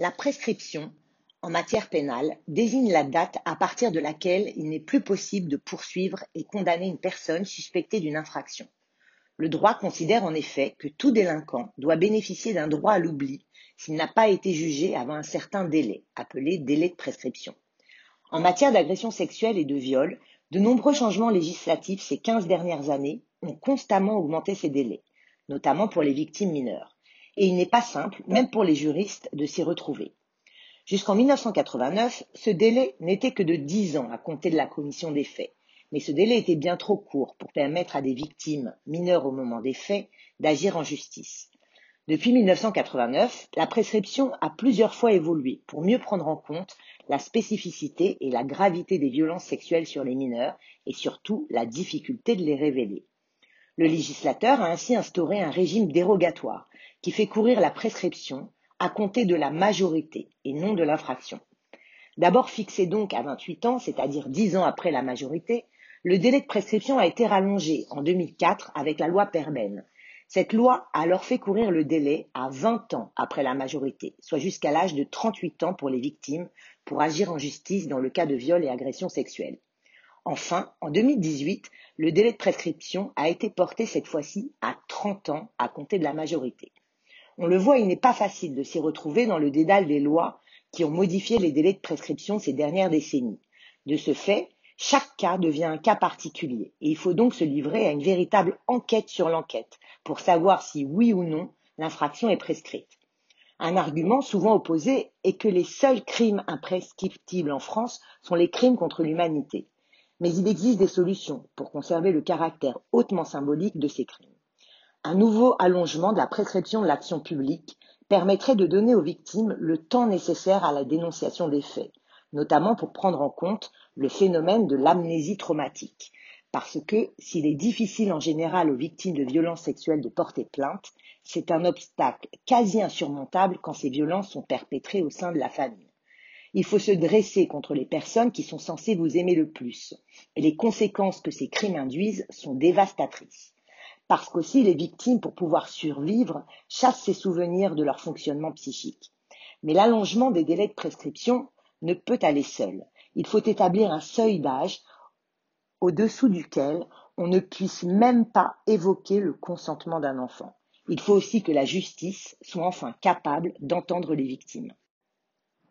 La prescription, en matière pénale, désigne la date à partir de laquelle il n'est plus possible de poursuivre et condamner une personne suspectée d'une infraction. Le droit considère en effet que tout délinquant doit bénéficier d'un droit à l'oubli s'il n'a pas été jugé avant un certain délai, appelé délai de prescription. En matière d'agression sexuelle et de viol, de nombreux changements législatifs ces 15 dernières années ont constamment augmenté ces délais, notamment pour les victimes mineures et il n'est pas simple, même pour les juristes, de s'y retrouver. Jusqu'en 1989, ce délai n'était que de 10 ans à compter de la commission des faits, mais ce délai était bien trop court pour permettre à des victimes mineures au moment des faits d'agir en justice. Depuis 1989, la prescription a plusieurs fois évolué pour mieux prendre en compte la spécificité et la gravité des violences sexuelles sur les mineurs et surtout la difficulté de les révéler. Le législateur a ainsi instauré un régime dérogatoire qui fait courir la prescription à compter de la majorité et non de l'infraction. D'abord fixé donc à 28 ans, c'est-à-dire 10 ans après la majorité, le délai de prescription a été rallongé en 2004 avec la loi Perben. Cette loi a alors fait courir le délai à 20 ans après la majorité, soit jusqu'à l'âge de 38 ans pour les victimes, pour agir en justice dans le cas de viol et agression sexuelle. Enfin, en 2018, le délai de prescription a été porté cette fois-ci à 30 ans à compter de la majorité. On le voit, il n'est pas facile de s'y retrouver dans le dédale des lois qui ont modifié les délais de prescription ces dernières décennies. De ce fait, chaque cas devient un cas particulier et il faut donc se livrer à une véritable enquête sur l'enquête pour savoir si oui ou non l'infraction est prescrite. Un argument souvent opposé est que les seuls crimes imprescriptibles en France sont les crimes contre l'humanité. Mais il existe des solutions pour conserver le caractère hautement symbolique de ces crimes. Un nouveau allongement de la prescription de l'action publique permettrait de donner aux victimes le temps nécessaire à la dénonciation des faits, notamment pour prendre en compte le phénomène de l'amnésie traumatique. Parce que s'il est difficile en général aux victimes de violences sexuelles de porter plainte, c'est un obstacle quasi insurmontable quand ces violences sont perpétrées au sein de la famille. Il faut se dresser contre les personnes qui sont censées vous aimer le plus, et les conséquences que ces crimes induisent sont dévastatrices parce qu'aussi les victimes, pour pouvoir survivre, chassent ces souvenirs de leur fonctionnement psychique. Mais l'allongement des délais de prescription ne peut aller seul. Il faut établir un seuil d'âge au-dessous duquel on ne puisse même pas évoquer le consentement d'un enfant. Il faut aussi que la justice soit enfin capable d'entendre les victimes.